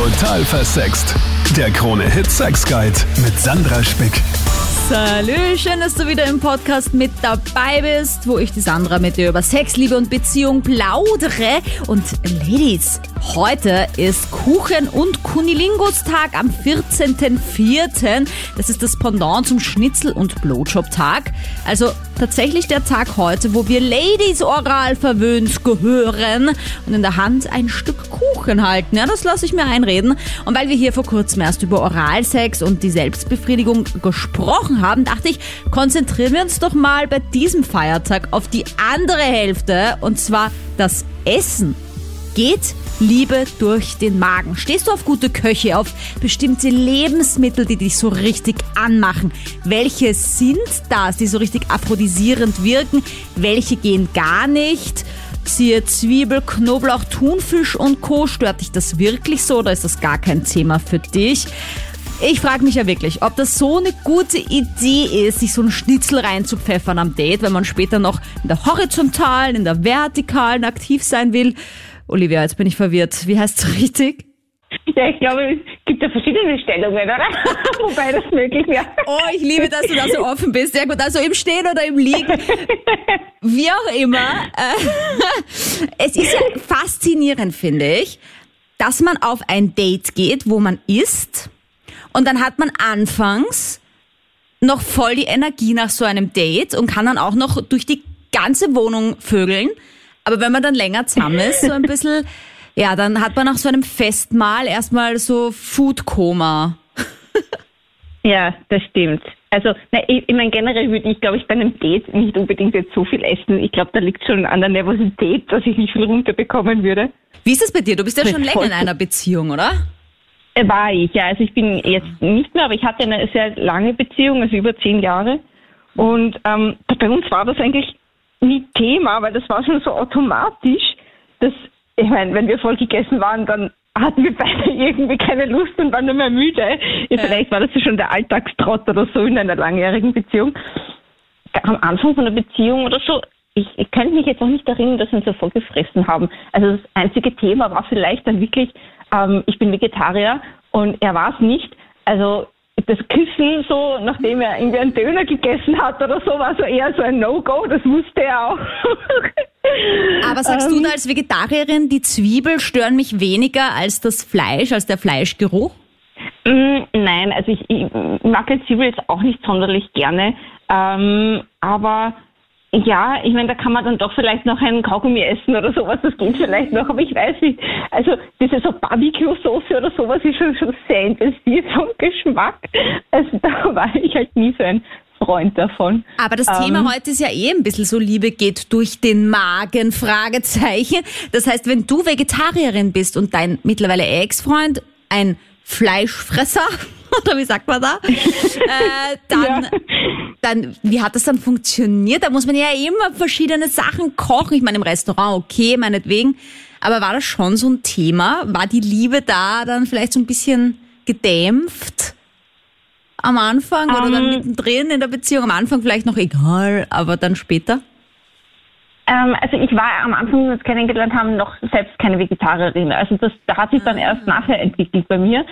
Total versext. Der Krone Hit Sex Guide mit Sandra Spick. Salü, schön, dass du wieder im Podcast mit dabei bist, wo ich die Sandra mit dir über Sex, Liebe und Beziehung plaudere. Und Ladies, heute ist Kuchen- und Kunilingus-Tag am 14.04. Das ist das Pendant zum Schnitzel- und Blowjob-Tag. Also tatsächlich der Tag heute, wo wir Ladies oral verwöhnt gehören und in der Hand ein Stück Kuchen halten. Ja, das lasse ich mir einreden. Und weil wir hier vor kurzem erst über Oralsex und die Selbstbefriedigung gesprochen haben, dachte ich, konzentrieren wir uns doch mal bei diesem Feiertag auf die andere Hälfte und zwar das Essen. Geht Liebe durch den Magen? Stehst du auf gute Köche, auf bestimmte Lebensmittel, die dich so richtig anmachen? Welche sind das, die so richtig aphrodisierend wirken? Welche gehen gar nicht? Siehe Zwiebel, Knoblauch, Thunfisch und Co. Stört dich das wirklich so oder ist das gar kein Thema für dich? Ich frage mich ja wirklich, ob das so eine gute Idee ist, sich so einen Schnitzel reinzupfeffern am Date, wenn man später noch in der horizontalen, in der vertikalen aktiv sein will. Olivia, jetzt bin ich verwirrt. Wie heißt es richtig? Ja, ich glaube, es gibt ja verschiedene Stellungen, oder? Wobei das möglich wäre. Oh, ich liebe, dass du da so offen bist. Sehr gut. Also im Stehen oder im Liegen. Wie auch immer. Äh, es ist ja faszinierend, finde ich, dass man auf ein Date geht, wo man isst und dann hat man anfangs noch voll die Energie nach so einem Date und kann dann auch noch durch die ganze Wohnung vögeln. Aber wenn man dann länger zusammen ist, so ein bisschen, ja, dann hat man nach so einem Festmahl erstmal so Foodkoma. Ja, das stimmt. Also, na, ich, ich meine, generell würde ich, glaube ich, bei einem Date nicht unbedingt jetzt so viel essen. Ich glaube, da liegt schon an der Nervosität, dass ich nicht viel runterbekommen würde. Wie ist es bei dir? Du bist ja schon länger in einer Beziehung, oder? Äh, War ich, ja. Also ich bin jetzt nicht mehr, aber ich hatte eine sehr lange Beziehung, also über zehn Jahre. Und ähm, bei uns war das eigentlich nie Thema, weil das war schon so automatisch, dass, ich meine, wenn wir voll gegessen waren, dann hatten wir beide irgendwie keine Lust und waren nur mehr müde. Ja, Vielleicht war das ja schon der Alltagstrott oder so in einer langjährigen Beziehung. Am Anfang von der Beziehung oder so, ich, ich könnte mich jetzt auch nicht erinnern, dass wir uns so voll gefressen haben. Also das einzige Thema war vielleicht dann wirklich, ähm, ich bin Vegetarier und er war es nicht. Also das Küssen so, nachdem er irgendwie einen Döner gegessen hat oder so, war so eher so ein No-Go, das wusste er auch. Aber sagst du da als Vegetarierin, die Zwiebel stören mich weniger als das Fleisch, als der Fleischgeruch? Mm, Nein, also ich, ich mag die Zwiebel jetzt auch nicht sonderlich gerne. Ähm, aber ja, ich meine, da kann man dann doch vielleicht noch einen Kaugummi essen oder sowas, das geht vielleicht noch, aber ich weiß nicht. Also diese so Barbecue-Soße oder sowas ist schon, schon sehr intensiv vom Geschmack. Also da war ich halt nie so ein Freund davon. Aber das Ähm, Thema heute ist ja eh ein bisschen so, Liebe geht durch den Magen, Fragezeichen. Das heißt, wenn du Vegetarierin bist und dein mittlerweile Ex-Freund ein Fleischfresser, oder wie sagt man da, äh, dann, Ja. dann, wie hat das dann funktioniert? Da muss man ja immer verschiedene Sachen kochen. Ich meine, im Restaurant, okay, meinetwegen. Aber war das schon so ein Thema? War die Liebe da dann vielleicht so ein bisschen gedämpft? Am Anfang oder dann Ähm. mittendrin in der Beziehung? Am Anfang vielleicht noch egal, aber dann später? Ähm, also ich war am Anfang, als wir uns kennengelernt haben, noch selbst keine Vegetarierin. Also das, da hat sich dann erst nachher entwickelt bei mir.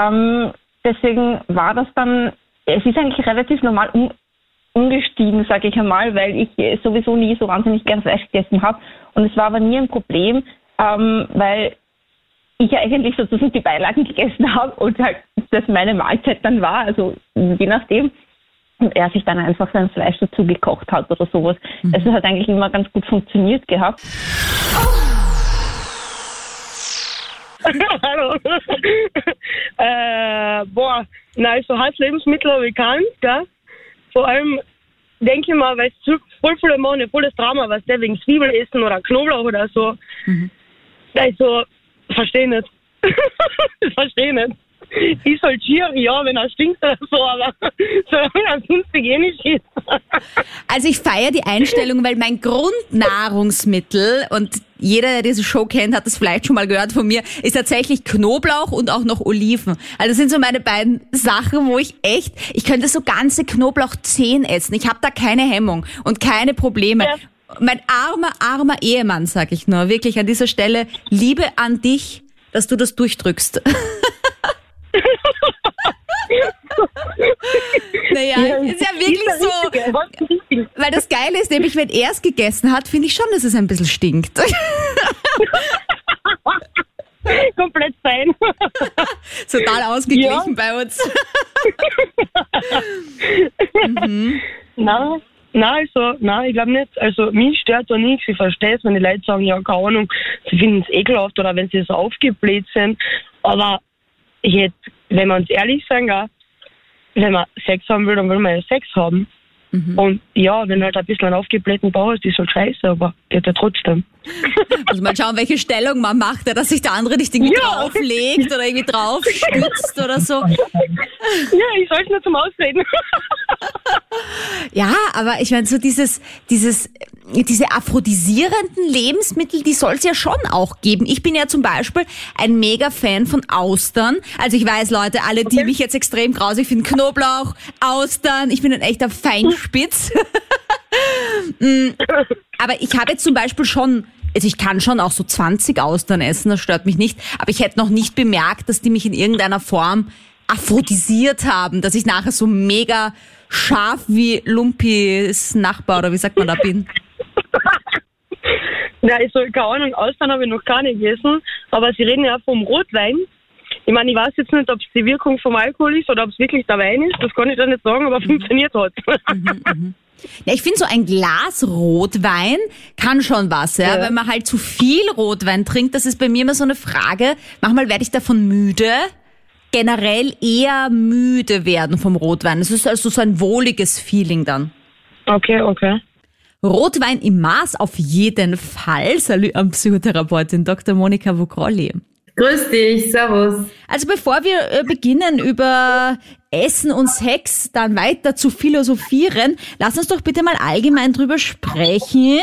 Ähm, deswegen war das dann, es ist eigentlich relativ normal um, umgestiegen, sage ich einmal, weil ich äh, sowieso nie so wahnsinnig gern Fleisch gegessen habe. Und es war aber nie ein Problem, ähm, weil ich ja eigentlich sozusagen die Beilagen gegessen habe und halt das meine Mahlzeit dann war, also je nachdem. Und er sich dann einfach sein Fleisch dazu gekocht hat oder sowas. Also es hat eigentlich immer ganz gut funktioniert gehabt. Hallo. äh, boah, nein, so Halblebensmittel habe ich keinen, gell? Vor allem denke ich mal, weil es voll viele machen, voll das Drama, was der wegen Zwiebel essen oder Knoblauch oder so. Da ist so, verstehe nicht. verstehe nicht. Ist halt schier, ja, wenn er stinkt oder so, aber solange er sonst hygienisch ist. Also ich feiere die Einstellung, weil mein Grundnahrungsmittel und jeder, der diese Show kennt, hat das vielleicht schon mal gehört von mir, ist tatsächlich Knoblauch und auch noch Oliven. Also das sind so meine beiden Sachen, wo ich echt, ich könnte so ganze Knoblauchzehen essen. Ich habe da keine Hemmung und keine Probleme. Ja. Mein armer, armer Ehemann, sag ich nur, wirklich an dieser Stelle, Liebe an dich, dass du das durchdrückst. Naja, ist ja wirklich Ist so. Richtige. Weil das Geile ist nämlich, wenn er es gegessen hat, finde ich schon, dass es ein bisschen stinkt. Komplett fein. Total ausgeglichen bei uns. Nein, nein, also, nein, ich glaube nicht. Also, mich stört da nichts. Ich verstehe es, wenn die Leute sagen, ja, keine Ahnung, sie finden es ekelhaft oder wenn sie so aufgebläht sind. Aber jetzt, wenn wir uns ehrlich sagen, gell, wenn man Sex haben will, dann will man ja Sex haben. Und ja, wenn halt ein bisschen einen aufgeblähten Bauch hast, ist halt scheiße, aber geht ja trotzdem. Also mal schauen, welche Stellung man macht, ja, dass sich der andere nicht irgendwie Ja. drauflegt oder irgendwie draufstützt oder so. Ja, ich soll es nur zum Ausreden. Ja, aber ich meine, so dieses, dieses, diese aphrodisierenden Lebensmittel, die soll es ja schon auch geben. Ich bin ja zum Beispiel ein mega Fan von Austern. Also ich weiß, Leute, alle, die mich jetzt extrem grausig finden, Knoblauch, Austern, ich bin ein echter Feinspitz. Mm, aber ich habe jetzt zum Beispiel schon, also ich kann schon auch so 20 Austern essen, das stört mich nicht, aber ich hätte noch nicht bemerkt, dass die mich in irgendeiner Form aphrodisiert haben, dass ich nachher so mega scharf wie Lumpis Nachbar oder wie sagt man da bin. Ja, also, keine Ahnung, Austern habe ich noch gar nicht gegessen, aber sie reden ja vom Rotwein. Ich meine, ich weiß jetzt nicht, ob es die Wirkung vom Alkohol ist oder ob es wirklich der Wein ist, das kann ich da nicht sagen, aber funktioniert hat. Ja, ich finde so ein Glas Rotwein kann schon was, ja? Ja. Wenn man halt zu viel Rotwein trinkt, das ist bei mir immer so eine Frage. Manchmal werde ich davon müde. Generell eher müde werden vom Rotwein. Es ist also so ein wohliges Feeling dann. Okay, okay. Rotwein im Maß auf jeden Fall. Salü an Psychotherapeutin Dr. Monika Vogrolli. Grüß dich, servus. Also bevor wir äh, beginnen über Essen und Sex dann weiter zu philosophieren, lass uns doch bitte mal allgemein drüber sprechen,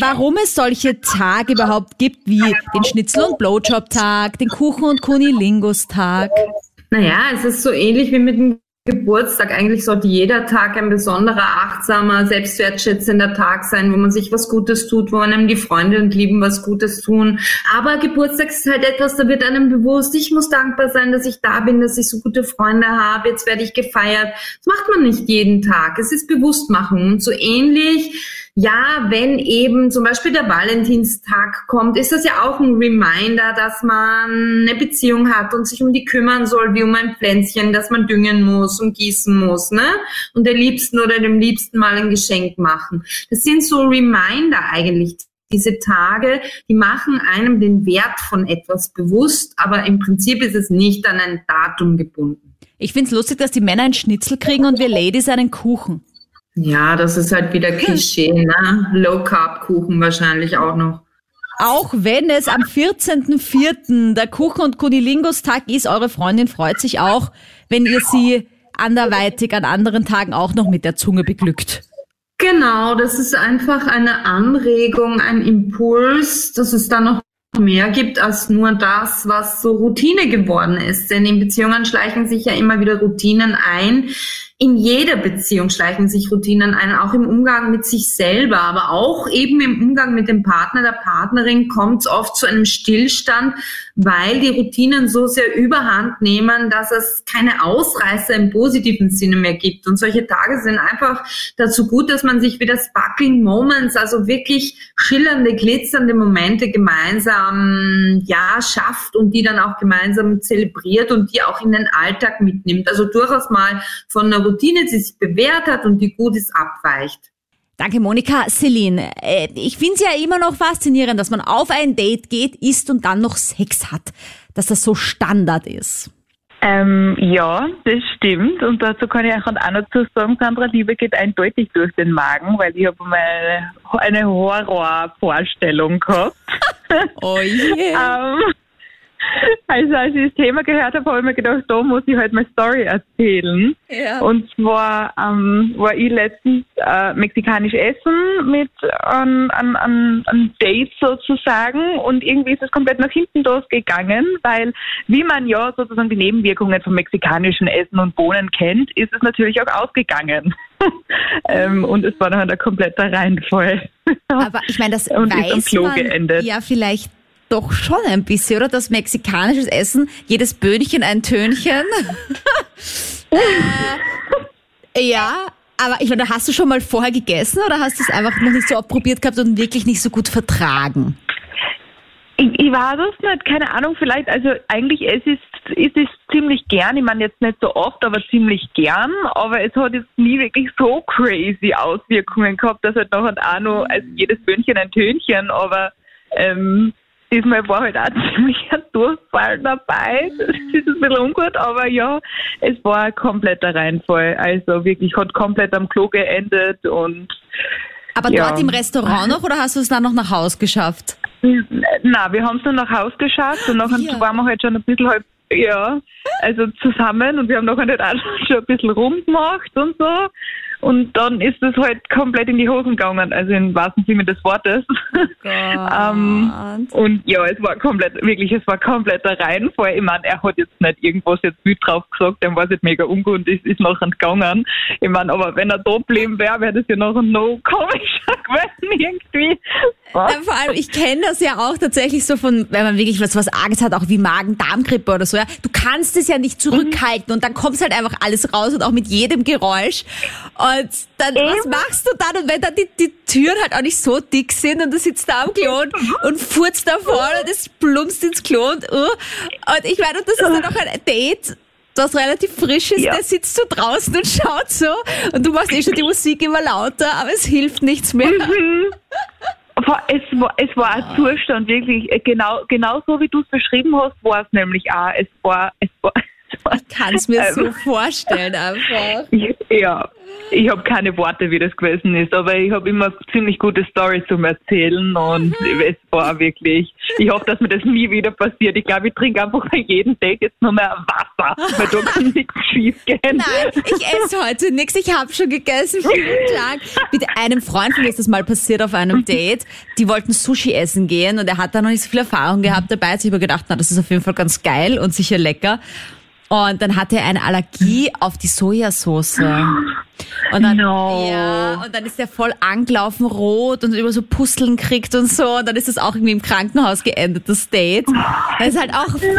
warum es solche Tage überhaupt gibt wie den Schnitzel- und Blowjob-Tag, den Kuchen- und Kunilingus-Tag. Naja, es ist so ähnlich wie mit dem Geburtstag. Eigentlich sollte jeder Tag ein besonderer, achtsamer, selbstwertschätzender Tag sein, wo man sich was Gutes tut, wo einem die Freunde und Lieben was Gutes tun. Aber Geburtstag ist halt etwas, da wird einem bewusst, ich muss dankbar sein, dass ich da bin, dass ich so gute Freunde habe, jetzt werde ich gefeiert. Das macht man nicht jeden Tag. Es ist Bewusstmachung. Und so ähnlich ja, wenn eben zum Beispiel der Valentinstag kommt, ist das ja auch ein Reminder, dass man eine Beziehung hat und sich um die kümmern soll, wie um ein Pflänzchen, das man düngen muss und gießen muss, ne? Und der Liebsten oder dem Liebsten mal ein Geschenk machen. Das sind so Reminder eigentlich. Diese Tage, die machen einem den Wert von etwas bewusst, aber im Prinzip ist es nicht an ein Datum gebunden. Ich find's lustig, dass die Männer einen Schnitzel kriegen und wir Ladies einen Kuchen. Ja, das ist halt wieder Klischee, ne? Low-Carb-Kuchen wahrscheinlich auch noch. Auch wenn es am 14.04. der Kuchen- und Kunilingus-Tag ist, eure Freundin freut sich auch, wenn ihr sie anderweitig an anderen Tagen auch noch mit der Zunge beglückt. Genau, das ist einfach eine Anregung, ein Impuls, dass es da noch mehr gibt als nur das, was so Routine geworden ist. Denn in Beziehungen schleichen sich ja immer wieder Routinen ein. In jeder Beziehung schleichen sich Routinen ein, auch im Umgang mit sich selber, aber auch eben im Umgang mit dem Partner, der Partnerin kommt es oft zu einem Stillstand, weil die Routinen so sehr überhand nehmen, dass es keine Ausreißer im positiven Sinne mehr gibt. Und solche Tage sind einfach dazu gut, dass man sich wieder Sparkling Moments, also wirklich schillernde, glitzernde Momente gemeinsam, ja, schafft und die dann auch gemeinsam zelebriert und die auch in den Alltag mitnimmt. Also durchaus mal von einer Routine, die sich bewährt hat und die gut ist, abweicht. Danke, Monika. Celine, äh, ich finde es ja immer noch faszinierend, dass man auf ein Date geht, isst und dann noch Sex hat. Dass das so Standard ist. Ähm, ja, das stimmt. Und dazu kann ich auch noch dazu sagen, Sandra, Liebe geht eindeutig durch den Magen, weil ich habe mal eine Horrorvorstellung gehabt. Oh je. ähm, also als ich das Thema gehört habe, habe ich mir gedacht, da muss ich halt meine Story erzählen. Ja. Und zwar ähm, war ich letztens äh, mexikanisch essen mit einem an, an, an Date sozusagen und irgendwie ist es komplett nach hinten losgegangen, weil wie man ja sozusagen die Nebenwirkungen vom mexikanischen Essen und Bohnen kennt, ist es natürlich auch ausgegangen. ähm, und es war dann der komplette Reinfall. Aber ich meine, das Und ist am weiß Klo man geendet. ja vielleicht doch schon ein bisschen, oder? Das mexikanisches Essen, jedes Böhnchen ein Tönchen. äh, Ja, aber ich meine, hast du schon mal vorher gegessen oder hast du es einfach noch nicht so probiert gehabt und wirklich nicht so gut vertragen? Ich, ich weiß es nicht, keine Ahnung, vielleicht, also eigentlich es ist ist es ziemlich gern, ich meine jetzt nicht so oft, aber ziemlich gern, aber es hat jetzt nie wirklich so crazy Auswirkungen gehabt, dass halt nachher auch noch, also jedes Böhnchen ein Tönchen, aber ähm, diesmal war halt auch ziemlich ein Durchfall dabei. Das ist ein bisschen ungut, aber ja, es war ein kompletter Reinfall. Also wirklich hat komplett am Klo geendet und Aber Ja. dort im Restaurant noch oder hast du es dann noch nach Haus geschafft? Na, wir haben es nur nach Haus geschafft und nachher Ja. waren wir halt schon ein bisschen halt, ja, also zusammen und wir haben nachher halt auch schon ein bisschen rumgemacht und so. Und dann ist es halt komplett in die Hosen gegangen, also im wahrsten Sinne des Wortes. ähm, und ja, es war komplett, wirklich, es war kompletter Reinfall. Ich meine, er hat jetzt nicht irgendwas jetzt wild drauf gesagt, dem war es jetzt mega ungut und ist, ist nachher gegangen. Ich meine, aber wenn er da geblieben wäre, wäre das ja nachher noch komischer gewesen irgendwie. Ja, vor allem, ich kenne das ja auch tatsächlich so von, wenn man wirklich was, was Arges hat, auch wie Magen-Darm-Grippe oder so, ja. Du kannst es ja nicht zurückhalten und dann kommt halt einfach alles raus und auch mit jedem Geräusch. Und dann, was machst du dann? Und wenn dann die, die Türen halt auch nicht so dick sind und du sitzt da am Klo und, und furzt da vorne und es plumpst ins Klo und, uh, und ich meine, und das ist dann auch ein Date, das relativ frisch ist, Ja. der sitzt so draußen und schaut so und du machst eh schon die Musik immer lauter, aber es hilft nichts mehr. Aber Es war, es war ein Zustand, wirklich, äh, genau, genau so wie du es beschrieben hast, war es nämlich auch. Es war, es war, war kann es mir ähm, so vorstellen einfach. Ich, ja, ich habe keine Worte, wie das gewesen ist, aber ich habe immer ziemlich gute Stories zum Erzählen und es war wirklich, ich hoffe, dass mir das nie wieder passiert. Ich glaube, ich trinke einfach bei jedem Date jetzt nur mehr Wasser, weil da kann nichts schief gehen. Nein, ich esse heute nichts. Ich habe schon gegessen, vielen Dank. Mit einem Freund von mir ist das mal passiert auf einem Date. Die wollten Sushi essen gehen und er hat da noch nicht so viel Erfahrung gehabt dabei. Jetzt habe ich mir gedacht, na, das ist auf jeden Fall ganz geil und sicher lecker. Und dann hatte er eine Allergie auf die Sojasauce. Und dann, No. ja, und dann ist er voll angelaufen, rot und über so Pusteln kriegt und so. Und dann ist das auch irgendwie im Krankenhaus geendet, das Date. Das ist halt auch furchtbar,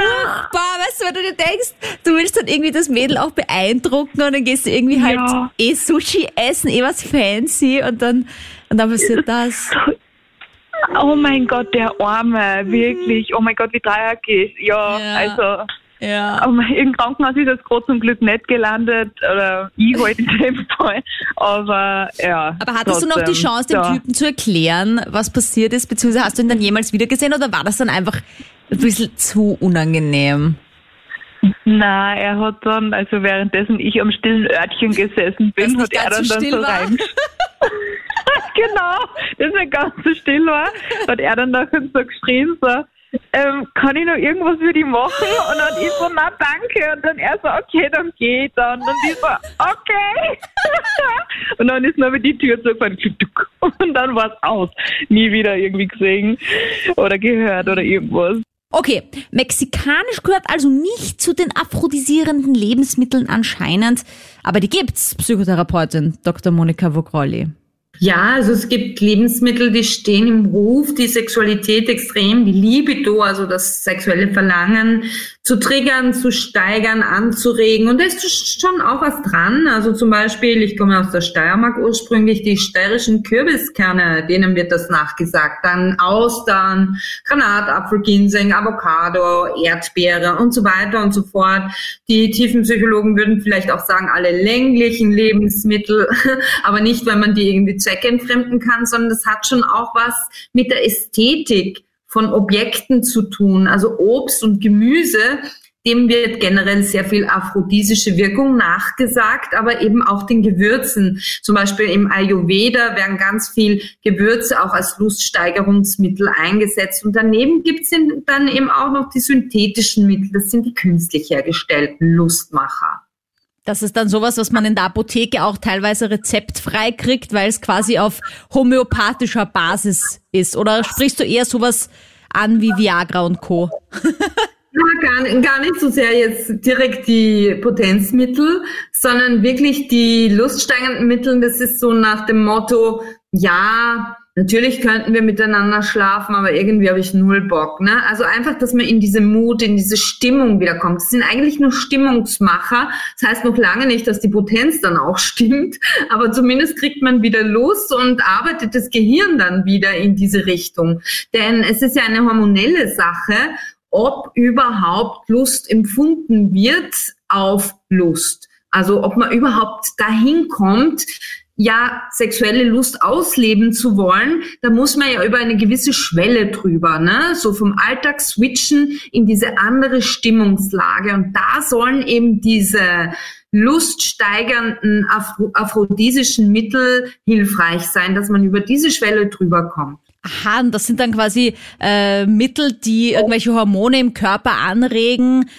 weißt du, wenn du dir denkst, du willst dann irgendwie das Mädel auch beeindrucken und dann gehst du irgendwie halt Ja. eh Sushi essen, eh was fancy und dann, und dann passiert das. Oh mein Gott, der Arme, wirklich. Oh mein Gott, wie dreieckig. Ja, Ja. also Ja. aber im Krankenhaus ist es gerade zum Glück nicht gelandet, oder ich halt in dem Fall. Aber ja. Aber hattest du noch die trotzdem, Chance, dem ja. Typen zu erklären, was passiert ist, beziehungsweise hast du ihn dann jemals wieder gesehen oder war das dann einfach ein bisschen zu unangenehm? Na, er hat dann, also währenddessen ich am stillen Örtchen gesessen bin, hat er dann, so dann so rein. genau, das nicht ganz so still war, hat er dann nachher so geschrien, so, ähm, kann ich noch irgendwas für die machen? Und dann ich so, na danke. Und dann er so, okay, dann geh ich dann. Und ich so, okay. und dann ist nur die Tür zugefallen. Und dann war es aus. Nie wieder irgendwie gesehen oder gehört oder irgendwas. Okay, mexikanisch gehört also nicht zu den aphrodisierenden Lebensmitteln anscheinend, aber die gibt's, Psychotherapeutin Dr. Monika Vogrolli. Ja, also es gibt Lebensmittel, die stehen im Ruf, die Sexualität extrem, die Libido, also das sexuelle Verlangen zu triggern, zu steigern, anzuregen. Und da ist schon auch was dran. Also zum Beispiel, ich komme aus der Steiermark ursprünglich, die steirischen Kürbiskerne, denen wird das nachgesagt. Dann Austern, Granatapfel, Ginseng, Avocado, Erdbeere und so weiter und so fort. Die Tiefenpsychologen würden vielleicht auch sagen, alle länglichen Lebensmittel, aber nicht, wenn man die irgendwie zweckentfremden kann, sondern das hat schon auch was mit der Ästhetik von Objekten zu tun. Also Obst und Gemüse, dem wird generell sehr viel aphrodisische Wirkung nachgesagt, aber eben auch den Gewürzen. Zum Beispiel im Ayurveda werden ganz viel Gewürze auch als Luststeigerungsmittel eingesetzt. Und daneben gibt es dann eben auch noch die synthetischen Mittel. Das sind die künstlich hergestellten Lustmacher. Das ist dann sowas, was man in der Apotheke auch teilweise rezeptfrei kriegt, weil es quasi auf homöopathischer Basis ist. Oder sprichst du eher sowas an wie Viagra und Co.? Ja, gar, nicht- gar nicht so sehr jetzt direkt die Potenzmittel, sondern wirklich die luststeigernden Mittel. Das ist so nach dem Motto, ja, Natürlich könnten wir miteinander schlafen, aber irgendwie habe ich null Bock. Ne? Also einfach, dass man in diese Mut, in diese Stimmung wiederkommt. Das sind eigentlich nur Stimmungsmacher. Das heißt noch lange nicht, dass die Potenz dann auch stimmt, aber zumindest kriegt man wieder Lust und arbeitet das Gehirn dann wieder in diese Richtung. Denn es ist ja eine hormonelle Sache, ob überhaupt Lust empfunden wird auf Lust. Also ob man überhaupt dahin kommt, ja, sexuelle Lust ausleben zu wollen, da muss man ja über eine gewisse Schwelle drüber, ne? So vom Alltag switchen in diese andere Stimmungslage. Und da sollen eben diese luststeigernden Aphro aphrodisischen Mittel hilfreich sein, dass man über diese Schwelle drüber kommt. Aha, und das sind dann quasi äh, Mittel, die irgendwelche Hormone im Körper anregen,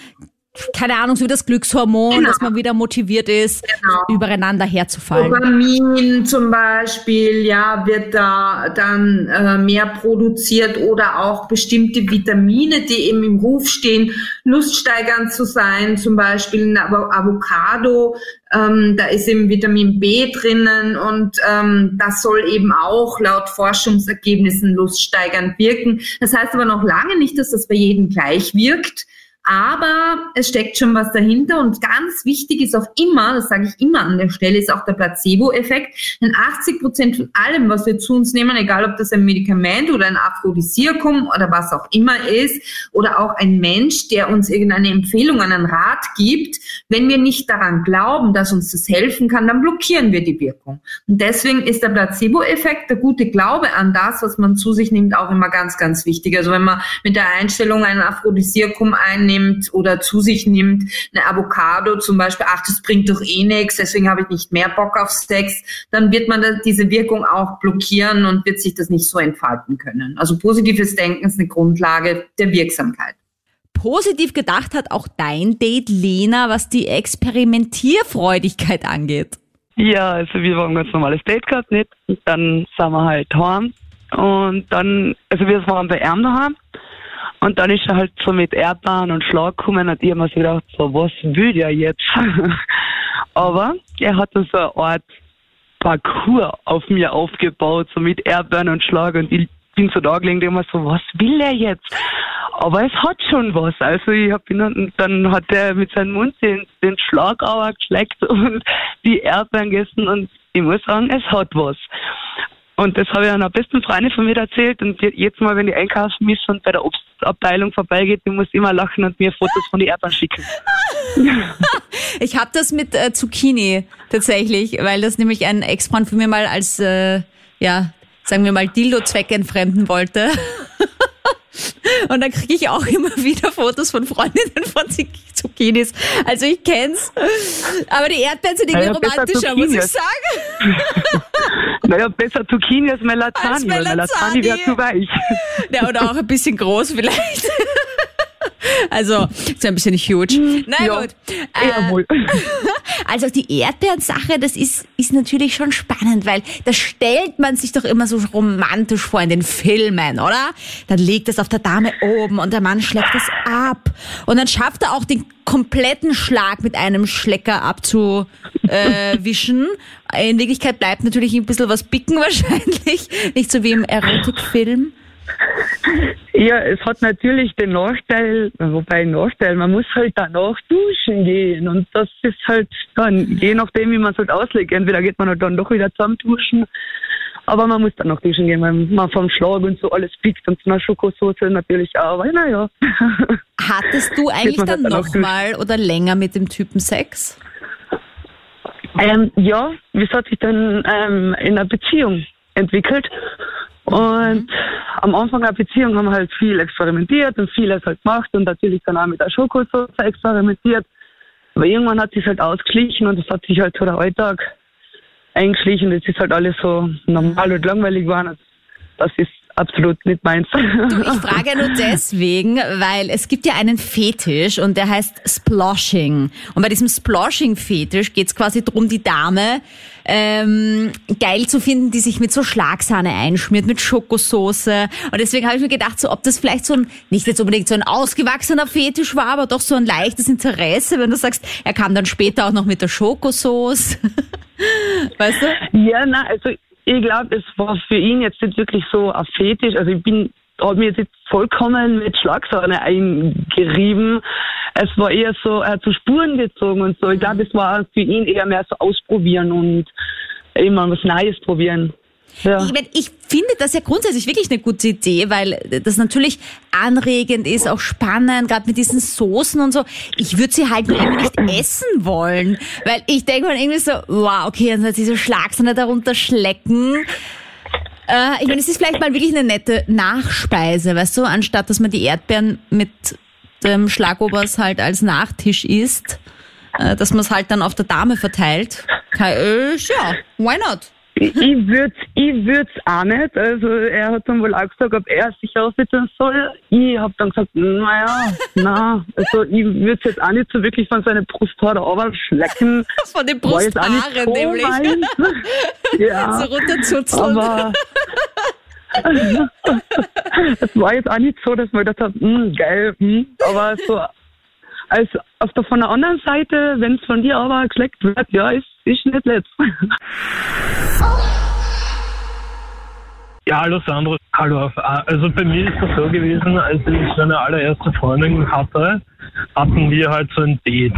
keine Ahnung, so wie das Glückshormon, genau. dass man wieder motiviert ist, genau. übereinander herzufallen. Dopamin zum Beispiel, ja, wird da dann äh, mehr produziert oder auch bestimmte Vitamine, die eben im Ruf stehen, luststeigernd zu sein, zum Beispiel ein Avocado, ähm, da ist eben Vitamin B drinnen und ähm, das soll eben auch laut Forschungsergebnissen luststeigernd wirken. Das heißt aber noch lange nicht, dass das bei jedem gleich wirkt. Aber es steckt schon was dahinter und ganz wichtig ist auch immer, das sage ich immer an der Stelle, ist auch der Placebo-Effekt. Denn 80 Prozent von allem, was wir zu uns nehmen, egal ob das ein Medikament oder ein Aphrodisiakum oder was auch immer ist, oder auch ein Mensch, der uns irgendeine Empfehlung, einen Rat gibt, wenn wir nicht daran glauben, dass uns das helfen kann, dann blockieren wir die Wirkung. Und deswegen ist der Placebo-Effekt, der gute Glaube an das, was man zu sich nimmt, auch immer ganz, ganz wichtig. Also wenn man mit der Einstellung ein Aphrodisiakum einnimmt, nimmt oder zu sich nimmt, eine Avocado zum Beispiel, ach, das bringt doch eh nichts, deswegen habe ich nicht mehr Bock auf Sex, dann wird man diese Wirkung auch blockieren und wird sich das nicht so entfalten können. Also positives Denken ist eine Grundlage der Wirksamkeit. Positiv gedacht hat auch dein Date Lena, was die Experimentierfreudigkeit angeht. Ja, also wir waren ein ganz normales Date gehabt, nicht? Und dann sind wir halt heim. Und dann, also wir waren bei ihm daheim. Und dann ist er halt so mit Erdbeeren und Schlag gekommen und ich habe mir so gedacht, so, was will der jetzt? Aber er hat so eine Art Parcours auf mir aufgebaut, so mit Erdbeeren und Schlag und ich bin so da gelegen, immer so, was will er jetzt? Aber es hat schon was. Also ich hab ihn dann hat er mit seinem Mund den, den Schlagauer geschleckt und die Erdbeeren gegessen und ich muss sagen, es hat was. Und das habe ich einer besten Freundin von mir erzählt. Und jetzt mal, wenn ich einkaufen muss und bei der Obstabteilung vorbeigeht, die muss immer lachen und mir Fotos von den Erdbeeren schicken. ich habe das mit äh, Zucchini tatsächlich, weil das nämlich ein Ex-Freund von mir mal als, äh, ja, sagen wir mal, Dildo-Zweck entfremden wollte. Und dann kriege ich auch immer wieder Fotos von Freundinnen von Zucchinis. Also ich kenn's. Aber die Erdbeeren sind irgendwie naja, romantischer, muss ich sagen. naja, besser Zucchini als Melatani, als Melatani. weil Melatani wäre zu weich. Ja, oder auch ein bisschen groß vielleicht. Also, ist ein bisschen huge. Mhm. Na ja, gut. Äh, also die Erdbeeren-Sache, das ist, ist natürlich schon spannend, weil da stellt man sich doch immer so romantisch vor in den Filmen, oder? Dann liegt es auf der Dame oben und der Mann schlägt es ab. Und dann schafft er auch den kompletten Schlag mit einem Schlecker abzuwischen. In Wirklichkeit bleibt natürlich ein bisschen was bicken wahrscheinlich. Nicht so wie im Erotikfilm. Ja, es hat natürlich den Nachteil, wobei Nachteil, man muss halt danach duschen gehen und das ist halt dann, je nachdem wie man es halt auslegt, entweder geht man halt dann doch wieder zusammen duschen, aber man muss dann noch duschen gehen, weil man vom Schlag und so alles pickt und zu einer Schokosauce natürlich auch, aber naja. Hattest du eigentlich dann, halt dann nochmal oder länger mit dem Typen Sex? Ähm, ja, wie hat sich dann ähm, in einer Beziehung entwickelt und am Anfang der Beziehung haben wir halt viel experimentiert und vieles halt gemacht und natürlich dann auch mit der Schokosauce experimentiert. Aber irgendwann hat sich halt ausgeschlichen und es hat sich halt so der Alltag eingeschlichen. Es ist halt alles so normal und langweilig geworden. Das ist absolut nicht meins. Du, ich frage nur deswegen, weil es gibt ja einen Fetisch und der heißt Sploshing. Und bei diesem Sploshing-Fetisch geht es quasi darum, die Dame ähm, geil zu finden, die sich mit so Schlagsahne einschmiert, mit Schokosoße. Und deswegen habe ich mir gedacht, so ob das vielleicht so ein, nicht jetzt unbedingt so ein ausgewachsener Fetisch war, aber doch so ein leichtes Interesse, wenn du sagst, er kam dann später auch noch mit der Schokosoße. weißt du? Ja, na, also ich glaube, es war für ihn jetzt nicht wirklich so ein Fetisch. Also ich bin, habe mir jetzt vollkommen mit Schlagsahne eingerieben. Es war eher so, hat so Spuren gezogen und so. Ich glaube, es war für ihn eher mehr so ausprobieren und immer was Neues probieren. Ja. Ich, mein, ich finde das ja grundsätzlich wirklich eine gute Idee, weil das natürlich anregend ist, auch spannend, gerade mit diesen Soßen und so. Ich würde sie halt irgendwie nicht essen wollen, weil ich denke mal irgendwie so, wow, okay, dann hat diese Schlagsahne darunter schlecken. Äh, ich meine, es ist vielleicht mal wirklich eine nette Nachspeise, weißt du, anstatt dass man die Erdbeeren mit dem Schlagobers halt als Nachtisch isst, äh, dass man es halt dann auf der Dame verteilt. Äh, ja, why not? Ich, ich würde ich würd's auch nicht. Also er hat dann wohl auch gesagt, ob er sich aussetzen soll. Ich habe dann gesagt, naja, na, also ich würde es jetzt auch nicht so wirklich von seiner Brusthaare schlecken. Von den Brusthaaren so nämlich. ja, So runterzuzeln. aber es war jetzt auch nicht so, dass man gedacht hat, hm, geil, hm, aber so als auf der, von der anderen Seite, wenn es von dir aber geschleckt wird, ja, ist, ist nicht letzt. Ja, hallo Sandro. Hallo. Also bei mir ist das so gewesen, als ich meine allererste Freundin hatte, hatten wir halt so ein Date.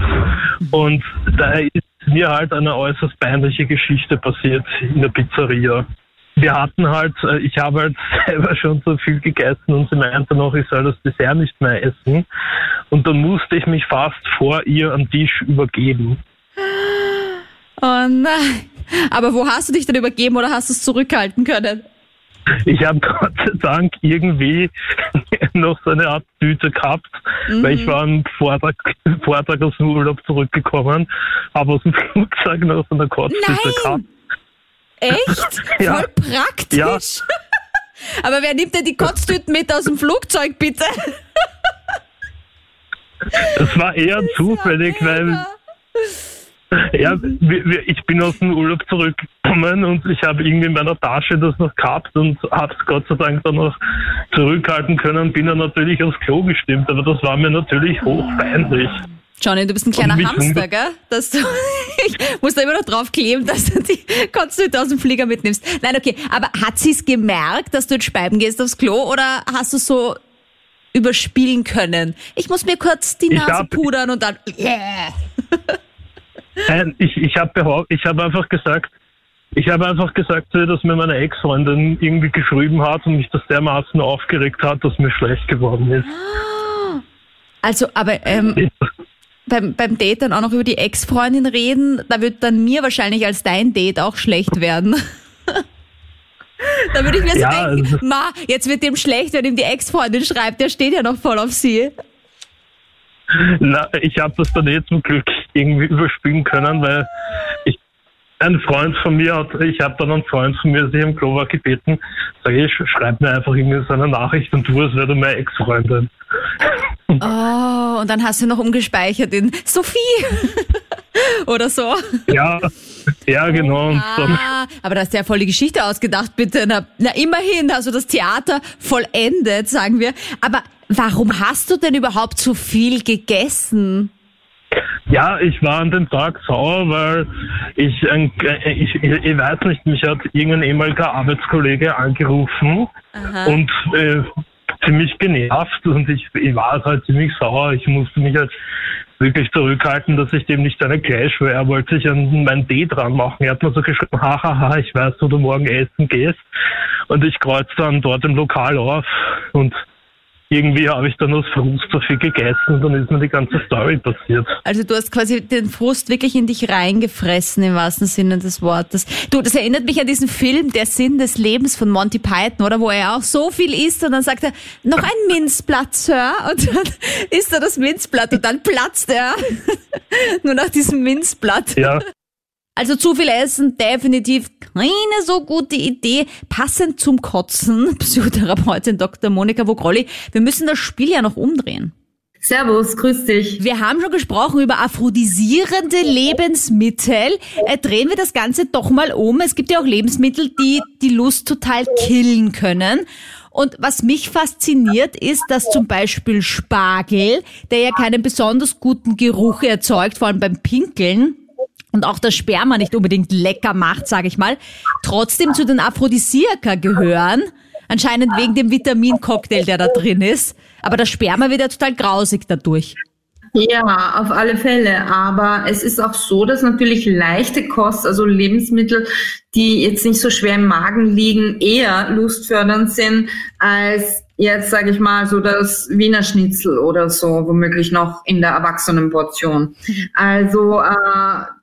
Und da ist mir halt eine äußerst peinliche Geschichte passiert in der Pizzeria. Wir hatten halt, äh, ich habe halt selber schon so viel gegessen und sie meinte noch, ich soll das Dessert nicht mehr essen. Und dann musste ich mich fast vor ihr am Tisch übergeben. Oh nein. Aber wo hast du dich denn übergeben oder hast du es zurückhalten können? Ich habe Gott sei Dank irgendwie noch so eine Art Tüte gehabt, weil ich war am Vortag, Vortag aus dem Urlaub zurückgekommen, habe aus dem Flugzeug noch so eine Kotztüte gehabt. Echt? Ja. Voll praktisch. Ja. Aber wer nimmt denn die Kotztüten mit aus dem Flugzeug, bitte? Das war eher zufällig, weil ja, ich bin aus dem Urlaub zurückgekommen und ich habe irgendwie in meiner Tasche das noch gehabt und habe es Gott sei Dank dann noch zurückhalten können, bin dann natürlich aufs Klo gestimmt, aber das war mir natürlich hochpeinlich. Johnny, du bist ein kleiner Hamster, gell? Dass du, ich muss da immer noch drauf kleben, dass du die Kotztüte aus dem Flieger mitnimmst. Nein, okay. Aber hat sie es gemerkt, dass du jetzt speiben gehst aufs Klo oder hast du so überspielen können? Ich muss mir kurz die Ich Nase hab- pudern und dann. Nein, ich, ich habe ich habe einfach gesagt, ich habe einfach gesagt, dass mir meine Ex-Freundin irgendwie geschrieben hat und mich das dermaßen aufgeregt hat, dass mir schlecht geworden ist. Also, aber ähm, beim, beim Date dann auch noch über die Ex-Freundin reden, da wird dann mir wahrscheinlich als dein Date auch schlecht werden. da würde ich mir so Ja, denken, also- ma, jetzt wird dem schlecht, wenn ihm die Ex-Freundin schreibt, der steht ja noch voll auf sie. Na, ich habe das dann eh zum Glück irgendwie überspielen können, weil ich ein Freund von mir hat, ich habe dann einen Freund von mir, sich im Klo war gebeten, sage ich, schreib mir einfach irgendwie so eine Nachricht und tu, als wäre du meine Ex-Freundin. Oh, und dann hast du noch umgespeichert in Sophie oder so. Ja, ja, genau. Ah, aber da hast du ja voll die Geschichte ausgedacht, bitte. Na, na immerhin, also das Theater vollendet, sagen wir. Aber warum hast du denn überhaupt so viel gegessen? Ja, ich war an dem Tag sauer, weil ich, ein, ich, ich, weiß nicht, mich hat irgendein ehemaliger Arbeitskollege angerufen und äh, ziemlich genervt und ich, ich war halt ziemlich sauer. Ich musste mich halt wirklich zurückhalten, dass ich dem nicht eine Clash, weil er wollte sich an mein D dran machen. Er hat mir so geschrieben, hahaha, ich weiß, wo du morgen essen gehst. Und ich kreuz dann dort im Lokal auf und irgendwie habe ich dann aus Frust so viel gegessen und dann ist mir die ganze Story passiert. Also du hast quasi den Frust wirklich in dich reingefressen im wahrsten Sinne des Wortes. Du, das erinnert mich an diesen Film Der Sinn des Lebens von Monty Python, oder? Wo er auch so viel isst und dann sagt er, noch ein Minzblatt, Sir. Und dann isst er das Minzblatt und dann platzt er nur nach diesem Minzblatt. Ja. Also zu viel Essen, definitiv keine so gute Idee. Passend zum Kotzen, Psychotherapeutin Dr. Monika Vogrolli. Wir müssen das Spiel ja noch umdrehen. Servus, grüß dich. Wir haben schon gesprochen über aphrodisierende Lebensmittel. Äh, drehen wir das Ganze doch mal um. Es gibt ja auch Lebensmittel, die die Lust total killen können. Und was mich fasziniert, ist, dass zum Beispiel Spargel, der ja keinen besonders guten Geruch erzeugt, vor allem beim Pinkeln, und auch das Sperma nicht unbedingt lecker macht, sage ich mal, trotzdem zu den Aphrodisiaka gehören. Anscheinend wegen dem Vitamincocktail, der da drin ist. Aber das Sperma wird ja total grausig dadurch. Ja, auf alle Fälle. Aber es ist auch so, dass natürlich leichte Kost, also Lebensmittel, die jetzt nicht so schwer im Magen liegen, eher lustfördernd sind als jetzt, sage ich mal, so das Wiener Schnitzel oder so, womöglich noch in der Erwachsenenportion. Also äh,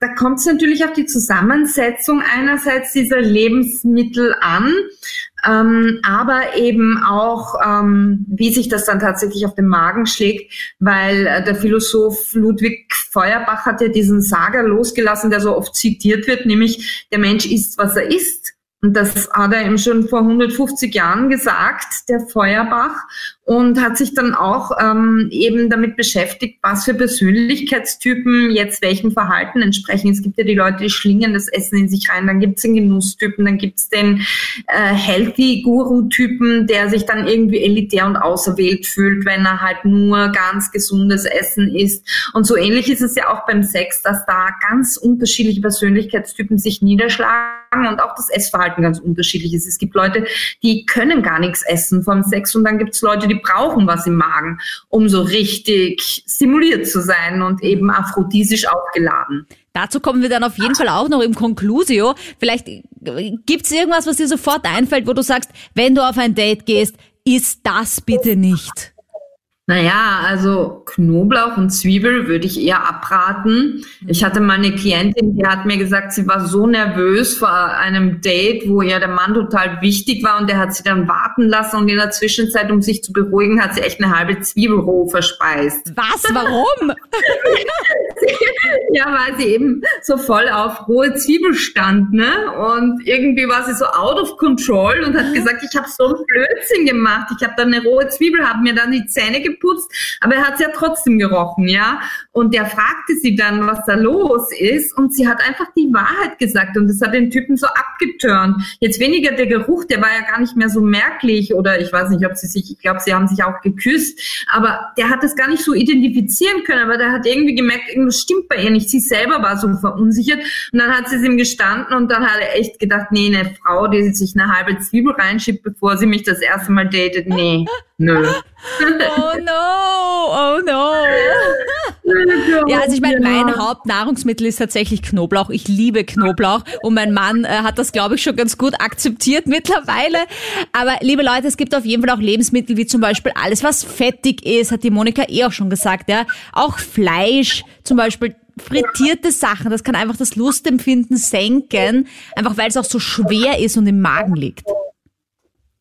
da kommt es natürlich auf die Zusammensetzung einerseits dieser Lebensmittel an, ähm, aber eben auch, ähm, wie sich das dann tatsächlich auf den Magen schlägt, weil äh, der Philosoph Ludwig Feuerbach hat ja diesen Sager losgelassen, der so oft zitiert wird, nämlich der Mensch isst, was er isst. Und das hat er eben schon vor 150 Jahren gesagt, der Feuerbach und hat sich dann auch ähm, eben damit beschäftigt, was für Persönlichkeitstypen jetzt welchem Verhalten entsprechen. Es gibt ja die Leute, die schlingen das Essen in sich rein, dann gibt es den Genusstypen, dann gibt es den äh, Healthy-Guru-Typen, der sich dann irgendwie elitär und auserwählt fühlt, wenn er halt nur ganz gesundes Essen isst. Und so ähnlich ist es ja auch beim Sex, dass da ganz unterschiedliche Persönlichkeitstypen sich niederschlagen und auch das Essverhalten ganz unterschiedlich ist. Es gibt Leute, die können gar nichts essen vom Sex und dann gibt es Leute, die brauchen was im Magen, um so richtig stimuliert zu sein und eben aphrodisisch aufgeladen. Dazu kommen wir dann auf jeden Fall auch noch im Conclusio. Vielleicht gibt's irgendwas, was dir sofort einfällt, wo du sagst, wenn du auf ein Date gehst, ist das bitte nicht. Naja, also Knoblauch und Zwiebel würde ich eher abraten. Ich hatte mal eine Klientin, die hat mir gesagt, sie war so nervös vor einem Date, wo ihr der Mann total wichtig war und der hat sie dann warten lassen und in der Zwischenzeit, um sich zu beruhigen, hat sie echt eine halbe Zwiebel roh verspeist. Was? Warum? ja, weil sie eben so voll auf rohe Zwiebel stand, ne? Und irgendwie war sie so out of control und hat gesagt, ich habe so einen Blödsinn gemacht. Ich habe dann eine rohe Zwiebel, habe mir dann die Zähne geputzt geputzt, aber er hat es ja trotzdem gerochen, ja. Und der fragte sie dann, was da los ist, und sie hat einfach die Wahrheit gesagt und das hat den Typen so abgeturnt. Jetzt weniger der Geruch, der war ja gar nicht mehr so merklich oder ich weiß nicht, ob sie sich, ich glaube, sie haben sich auch geküsst, aber der hat das gar nicht so identifizieren können, aber der hat irgendwie gemerkt, irgendwas stimmt bei ihr nicht. Sie selber war so verunsichert und dann hat sie es ihm gestanden und dann hat er echt gedacht, nee, eine Frau, die sich eine halbe Zwiebel reinschiebt, bevor sie mich das erste Mal datet, nee, nö. Oh no, oh no. Ja, also ich meine, mein Hauptnahrungsmittel ist tatsächlich Knoblauch. Ich liebe Knoblauch und mein Mann äh, hat das, glaube ich, schon ganz gut akzeptiert mittlerweile. Aber liebe Leute, es gibt auf jeden Fall auch Lebensmittel wie zum Beispiel alles, was fettig ist, hat die Monika eh auch schon gesagt, ja. Auch Fleisch, zum Beispiel frittierte Sachen, das kann einfach das Lustempfinden senken, einfach weil es auch so schwer ist und im Magen liegt.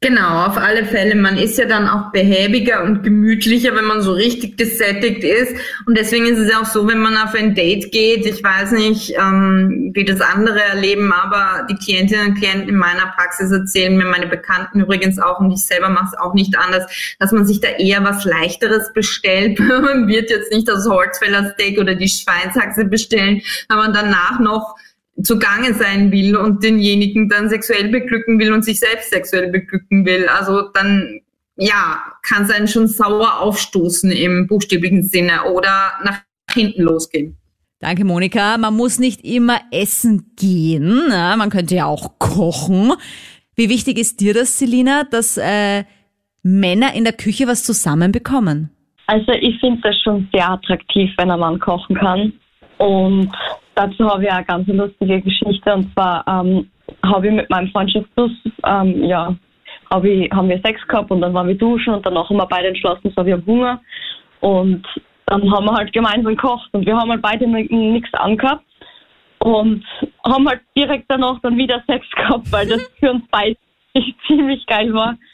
Genau, auf alle Fälle. Man ist ja dann auch behäbiger und gemütlicher, wenn man so richtig gesättigt ist. Und deswegen ist es ja auch so, wenn man auf ein Date geht, ich weiß nicht, ähm, wie das andere erleben, aber die Klientinnen und Klienten in meiner Praxis erzählen mir, meine Bekannten übrigens auch, und ich selber mache es auch nicht anders, dass man sich da eher was Leichteres bestellt. man wird jetzt nicht das Holzfäller Steak oder die Schweinshaxe bestellen, man danach noch zugange sein will und denjenigen dann sexuell beglücken will und sich selbst sexuell beglücken will. Also dann, ja, kann es einen schon sauer aufstoßen im buchstäblichen Sinne oder nach hinten losgehen. Danke, Monika. Man muss nicht immer essen gehen. Man könnte ja auch kochen. Wie wichtig ist dir das, Selina, dass äh, Männer in der Küche was zusammenbekommen? Also ich finde das schon sehr attraktiv, wenn ein Mann kochen kann. Und dazu habe ich eine ganz lustige Geschichte. Und zwar ähm, habe ich mit meinem Freundschaftsbus, ähm, ja, hab ich, haben wir Sex gehabt und dann waren wir duschen und danach haben wir beide entschlossen, so wir haben Hunger. Und dann haben wir halt gemeinsam gekocht und wir haben halt beide nichts angehabt und haben halt direkt danach dann wieder Sex gehabt, weil das für uns beide ziemlich geil war.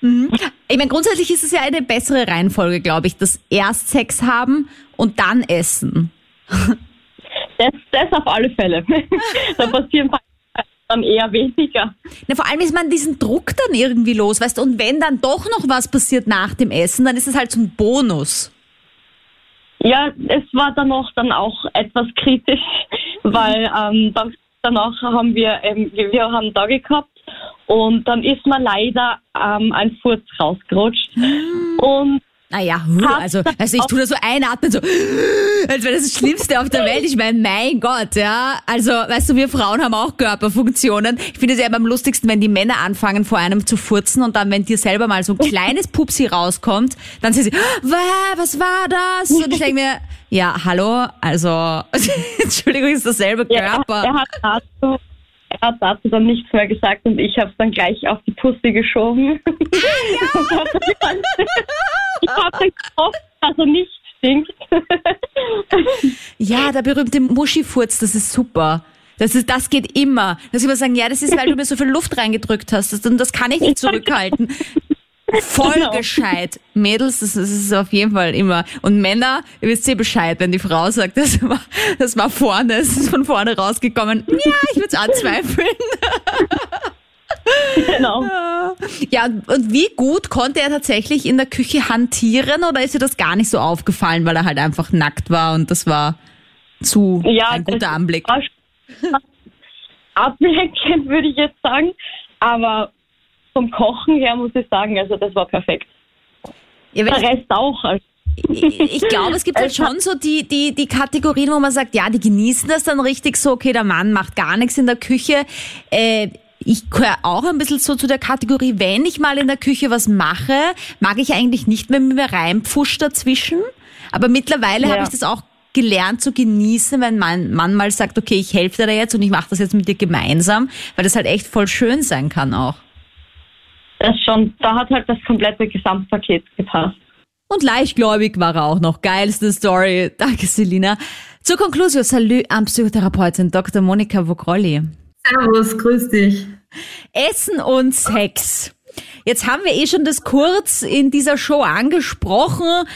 Mhm. Ich meine, grundsätzlich ist es ja eine bessere Reihenfolge, glaube ich, das erst Sex haben und dann essen. Das, das auf alle Fälle. da passieren dann eher weniger. Na, vor allem ist man diesen Druck dann irgendwie los, weißt du, und wenn dann doch noch was passiert nach dem Essen, dann ist es halt so ein Bonus. Ja, es war dann auch dann auch etwas kritisch, weil ähm, dann, danach haben wir, ähm, wir haben Tage gehabt und dann ist mir leider ähm, ein Furz rausgerutscht. Mm. Und Naja, also, also ich tue da so einatmen, so, als wäre das das Schlimmste auf der Welt. Ich meine, mein Gott, ja. Also, weißt du, wir Frauen haben auch Körperfunktionen. Ich finde es ja immer am lustigsten, wenn die Männer anfangen, vor einem zu furzen und dann, wenn dir selber mal so ein kleines Pupsi rauskommt, dann sagen sie, was war das? Und ich denke mir, ja, hallo, also, Entschuldigung, ist dasselbe Körper. Ja, er, hat dazu, er hat dazu dann nichts mehr gesagt und ich habe es dann gleich auf die Pussy geschoben. Ja. ich habe dann gehofft, dass er nicht stinkt. Ja, der berühmte Muschifurz, das ist super. Das, ist, das geht immer. Dass sie immer sagen, ja, das ist, weil du mir so viel Luft reingedrückt hast. Das, das kann ich nicht zurückhalten. Voll genau. gescheit. Mädels, das, das, ist auf jeden Fall immer. Und Männer, ihr wisst eh Bescheid, wenn die Frau sagt, das war, das war vorne, es ist von vorne rausgekommen. Ja, ich würde es anzweifeln. Genau. Ja, und wie gut konnte er tatsächlich in der Küche hantieren oder ist dir das gar nicht so aufgefallen, weil er halt einfach nackt war und das war zu ja, ein guter Anblick? Ablenkend würde ich jetzt sagen, aber vom Kochen her muss ich sagen, also das war perfekt. Ja, der Rest auch. Also. Ich, glaube, es gibt halt schon so die, die, die Kategorien, wo man sagt, ja, die genießen das dann richtig so, okay, der Mann macht gar nichts in der Küche. Äh, ich gehöre auch ein bisschen so zu der Kategorie, wenn ich mal in der Küche was mache, mag ich eigentlich nicht mehr mit mir reinpfuscht dazwischen. Aber mittlerweile ja. habe ich das auch gelernt zu genießen, wenn mein Mann mal sagt, okay, ich helfe dir da jetzt und ich mache das jetzt mit dir gemeinsam, weil das halt echt voll schön sein kann auch. Das schon, da hat halt das komplette Gesamtpaket gepasst. Und leichtgläubig war er auch noch. Geilste Story. Danke, Selina. Zur Konklusion, Salü am Psychotherapeutin Dr. Monika Vogrolli. Servus, grüß dich. Essen und Sex. Jetzt haben wir eh schon das kurz in dieser Show angesprochen,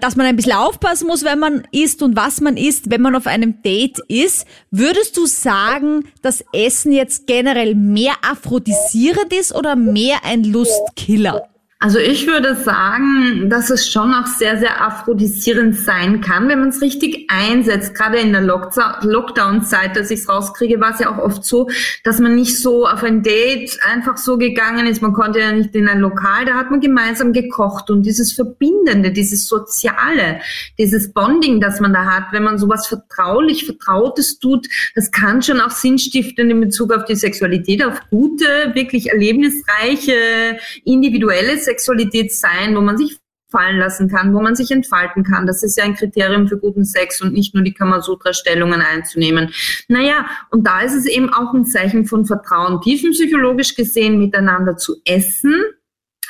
dass man ein bisschen aufpassen muss, wenn man isst und was man isst, wenn man auf einem Date ist. Würdest du sagen, dass Essen jetzt generell mehr aphrodisierend ist oder mehr ein Lustkiller? Also ich würde sagen, dass es schon auch sehr, sehr aphrodisierend sein kann, wenn man es richtig einsetzt. Gerade in der Lockdown-Zeit, dass ich es rauskriege, war es ja auch oft so, dass man nicht so auf ein Date einfach so gegangen ist. Man konnte ja nicht in ein Lokal, da hat man gemeinsam gekocht. Und dieses Verbindende, dieses Soziale, dieses Bonding, das man da hat, wenn man sowas vertraulich, Vertrautes tut, das kann schon auch sinnstiftend in Bezug auf die Sexualität, auf gute, wirklich erlebnisreiche, individuelle Sexualität sein, wo man sich fallen lassen kann, wo man sich entfalten kann. Das ist ja ein Kriterium für guten Sex und nicht nur die Kamasutra-Stellungen einzunehmen. Naja, und da ist es eben auch ein Zeichen von Vertrauen, tiefenpsychologisch gesehen miteinander zu essen,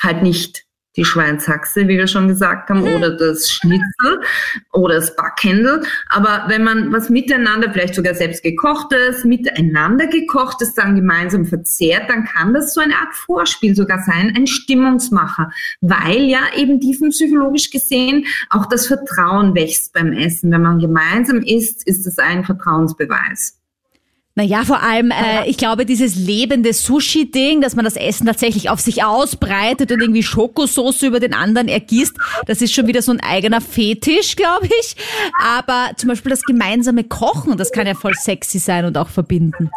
halt nicht die Schweinshaxe, wie wir schon gesagt haben, mhm. oder das Schnitzel oder das Backhändel. Aber wenn man was miteinander, vielleicht sogar selbst gekochtes, miteinander gekochtes dann gemeinsam verzehrt, dann kann das so eine Art Vorspiel sogar sein, ein Stimmungsmacher, weil ja eben tiefenpsychologisch gesehen auch das Vertrauen wächst beim Essen. Wenn man gemeinsam isst, ist das ein Vertrauensbeweis. Naja, vor allem, äh, ich glaube, dieses lebende Sushi-Ding, dass man das Essen tatsächlich auf sich ausbreitet und irgendwie Schokosauce über den anderen ergießt, das ist schon wieder so ein eigener Fetisch, glaube ich. Aber zum Beispiel das gemeinsame Kochen, das kann ja voll sexy sein und auch verbinden.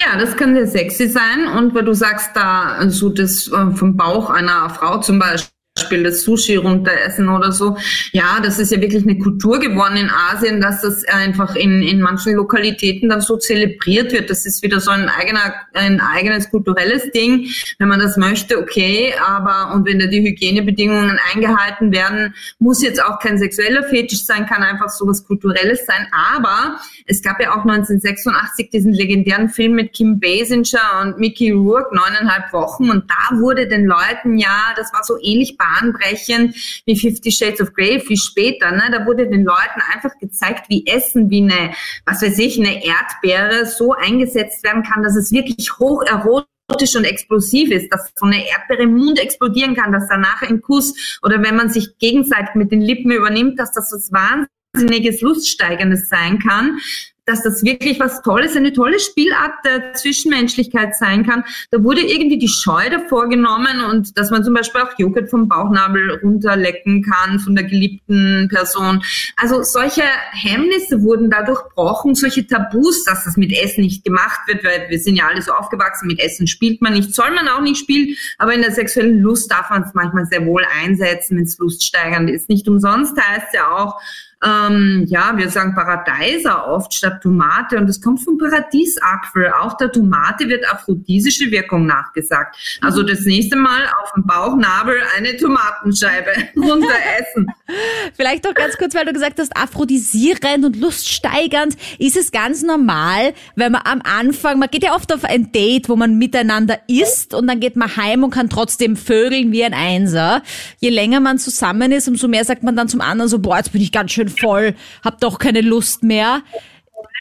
Ja, das kann sehr sexy sein. Und weil du sagst, da so das äh, vom Bauch einer Frau zum Beispiel das Sushi runteressen oder so. Ja, das ist ja wirklich eine Kultur geworden in Asien, dass das einfach in, in manchen Lokalitäten dann so zelebriert wird. Das ist wieder so ein eigener, ein eigenes kulturelles Ding. Wenn man das möchte, okay, aber und wenn da die Hygienebedingungen eingehalten werden, muss jetzt auch kein sexueller Fetisch sein, kann einfach so was Kulturelles sein. Aber es gab ja auch 1986 diesen legendären Film mit Kim Basinger und Mickey Rourke, neuneinhalb Wochen. Und da wurde den Leuten ja, das war so ähnlich bahnbrechend wie Fifty Shades of Grey viel später. Ne? Da wurde den Leuten einfach gezeigt, wie Essen, wie eine, was weiß ich, eine Erdbeere so eingesetzt werden kann, dass es wirklich hoch erotisch und explosiv ist, dass so eine Erdbeere im Mund explodieren kann, dass danach ein Kuss oder wenn man sich gegenseitig mit den Lippen übernimmt, dass das was wahnsinniges Luststeigerndes sein kann. Dass das wirklich was Tolles, eine tolle Spielart der Zwischenmenschlichkeit sein kann. Da wurde irgendwie die Scheu davor genommen und dass man zum Beispiel auch Joghurt vom Bauchnabel runterlecken kann von der geliebten Person. Also solche Hemmnisse wurden dadurch gebrochen, solche Tabus, dass das mit Essen nicht gemacht wird, weil wir sind ja alle so aufgewachsen, mit Essen spielt man nicht, soll man auch nicht spielen, aber in der sexuellen Lust darf man es manchmal sehr wohl einsetzen, wenn es luststeigernd ist. Nicht umsonst heißt ja auch, ähm, ja, wir sagen Paradeiser oft statt Tomate und das kommt vom Paradiesapfel. Auch der Tomate wird aphrodisische Wirkung nachgesagt. Also das nächste Mal auf dem Bauchnabel eine Tomatenscheibe runter essen. Vielleicht doch ganz kurz, weil du gesagt hast, aphrodisierend und luststeigernd. Ist es ganz normal, wenn man am Anfang, man geht ja oft auf ein Date, wo man miteinander isst und dann geht man heim und kann trotzdem vögeln wie ein Einser. Je länger man zusammen ist, umso mehr sagt man dann zum anderen so, boah, jetzt bin ich ganz schön voll, hab doch keine Lust mehr.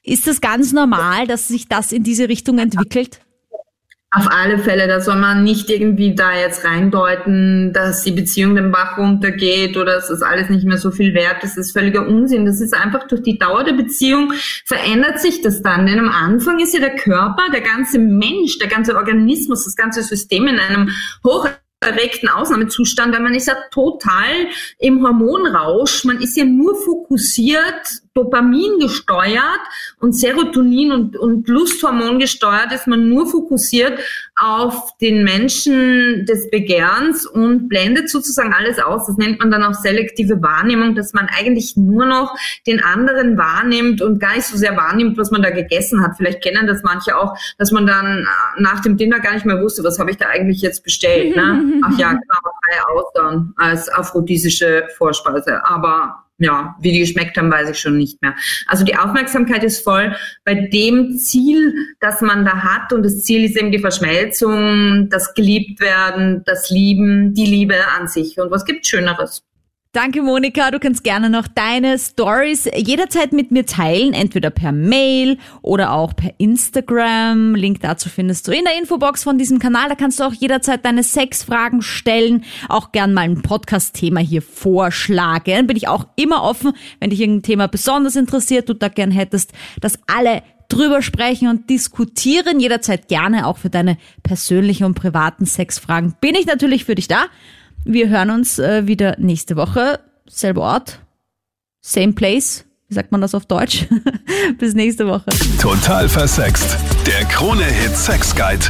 Ist das ganz normal, dass sich das in diese Richtung entwickelt? Auf alle Fälle, da soll man nicht irgendwie da jetzt reindeuten, dass die Beziehung den Bach runtergeht oder dass das alles nicht mehr so viel wert ist. Das ist völliger Unsinn. Das ist einfach durch die Dauer der Beziehung verändert sich das dann. Denn am Anfang ist ja der Körper, der ganze Mensch, der ganze Organismus, das ganze System in einem hoch erregten Ausnahmezustand, weil man ist ja total im Hormonrausch. Man ist ja nur fokussiert Dopamin gesteuert und Serotonin und, und Lusthormon gesteuert ist man nur fokussiert auf den Menschen des Begehrens und blendet sozusagen alles aus. Das nennt man dann auch selektive Wahrnehmung, dass man eigentlich nur noch den anderen wahrnimmt und gar nicht so sehr wahrnimmt, was man da gegessen hat. Vielleicht kennen das manche auch, dass man dann nach dem Dinner gar nicht mehr wusste, was habe ich da eigentlich jetzt bestellt. Ne? Ach ja, genau, freie Austern als aphrodisische Vorspeise. Aber ja, wie die geschmeckt haben, weiß ich schon nicht mehr. Also die Aufmerksamkeit ist voll bei dem Ziel, das man da hat. Und das Ziel ist eben die Verschmelzung, das geliebt werden, das Lieben, die Liebe an sich. Und was gibt Schöneres? Danke, Monika. Du kannst gerne noch deine Stories jederzeit mit mir teilen, entweder per Mail oder auch per Instagram. Link dazu findest du in der Infobox von diesem Kanal. Da kannst du auch jederzeit deine Sexfragen stellen, auch gern mal ein Podcast-Thema hier vorschlagen. Bin ich auch immer offen, wenn dich irgendein Thema besonders interessiert, du da gern hättest, dass alle drüber sprechen und diskutieren. Jederzeit gerne auch für deine persönlichen und privaten Sexfragen. Bin ich natürlich für dich da. Wir hören uns äh, wieder nächste Woche. Selber Ort, same place. Wie sagt man das auf Deutsch? Bis nächste Woche. Total versext. Der Krone-Hit Sex Guide.